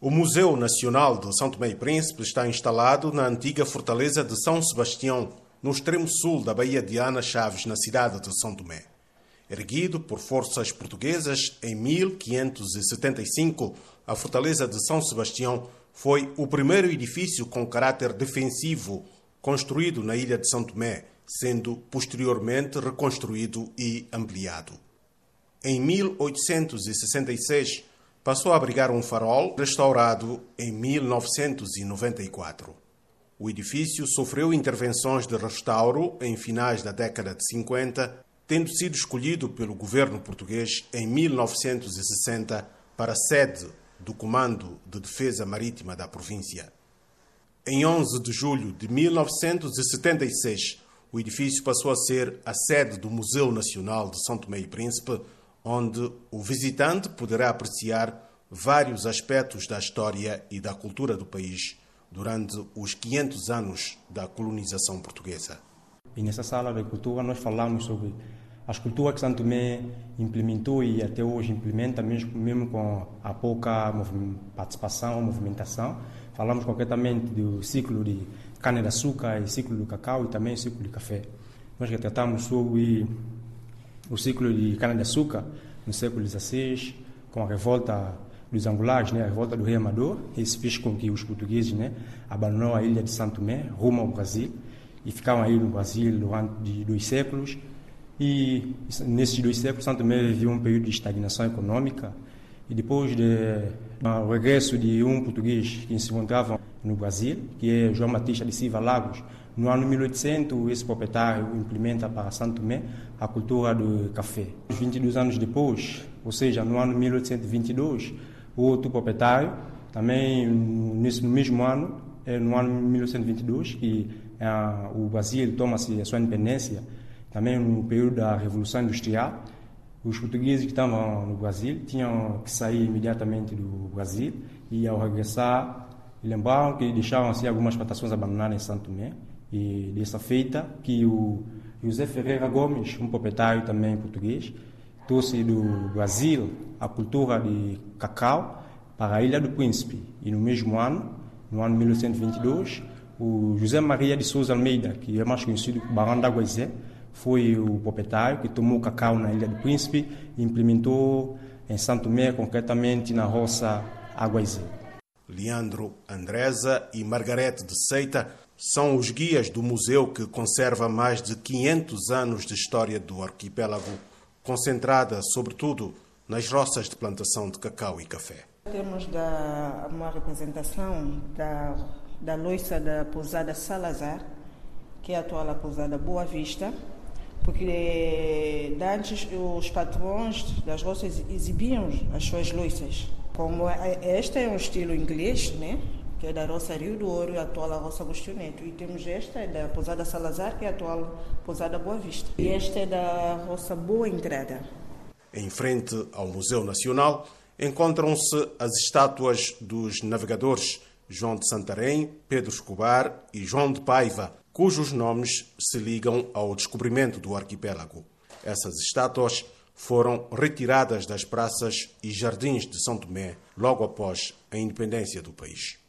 O Museu Nacional de São Tomé e Príncipe está instalado na antiga fortaleza de São Sebastião, no extremo sul da Baía de Ana Chaves, na cidade de São Tomé. Erguido por forças portuguesas em 1575, a fortaleza de São Sebastião foi o primeiro edifício com caráter defensivo construído na ilha de São Tomé, sendo posteriormente reconstruído e ampliado. Em 1866, passou a abrigar um farol restaurado em 1994. O edifício sofreu intervenções de restauro em finais da década de 50, tendo sido escolhido pelo governo português em 1960 para sede do Comando de Defesa Marítima da província. Em 11 de julho de 1976, o edifício passou a ser a sede do Museu Nacional de São Tomé e Príncipe, onde o visitante poderá apreciar vários aspectos da história e da cultura do país durante os 500 anos da colonização portuguesa. E nessa sala de cultura nós falamos sobre as culturas que Santo Tomé implementou e até hoje implementa, mesmo, com a pouca participação, movimentação. Falamos concretamente do ciclo de cana-de-açúcar e ciclo do cacau e também o ciclo de café. Nós já tratamos sobre o ciclo de cana-de-açúcar no século XVI, com a revolta dos angulares, né, a revolta do rei Amador, isso fez com que os portugueses né, abandonaram a ilha de Santo Tomé, rumo ao Brasil, e ficaram aí no Brasil durante dois séculos. E nesses dois séculos, Santo Tomé viveu um período de estagnação econômica, e depois do regresso de um português que se encontrava no Brasil, que é João Batista de Silva Lagos, no ano 1800, esse proprietário implementa para Santo Tomé a cultura do café. 22 anos depois, ou seja, no ano 1822, o outro proprietário, também nesse, no mesmo ano, é no ano 1922, que é, o Brasil toma-se a sua independência, também no período da Revolução Industrial, os portugueses que estavam no Brasil tinham que sair imediatamente do Brasil e ao regressar lembraram que deixavam assim algumas plantações abandonadas em Santo Tomé e dessa feita que o José Ferreira Gomes, um proprietário também português, trouxe do Brasil a cultura de cacau para a Ilha do Príncipe. E no mesmo ano, no ano 1922, o José Maria de Souza Almeida, que é mais conhecido como Barão da Guaizé, foi o proprietário que tomou cacau na Ilha do Príncipe e implementou em Santo Tomé, concretamente na roça Aguaizé. Leandro Andresa e Margarete de Seita são os guias do museu que conserva mais de 500 anos de história do arquipélago concentrada, sobretudo, nas roças de plantação de cacau e café. Temos da, uma representação da, da loiça da pousada Salazar, que é a atual pousada Boa Vista, porque antes os patrões das roças exibiam as suas loiças. Como é, este é um estilo inglês, né? que é da roça Rio do Ouro a atual roça Agostinho Neto. E temos esta, é da Pousada Salazar, que é a atual Pousada Boa Vista. E esta é da roça Boa Entrada. Em frente ao Museu Nacional encontram-se as estátuas dos navegadores João de Santarém, Pedro Escobar e João de Paiva, cujos nomes se ligam ao descobrimento do arquipélago. Essas estátuas foram retiradas das praças e jardins de São Tomé logo após a independência do país.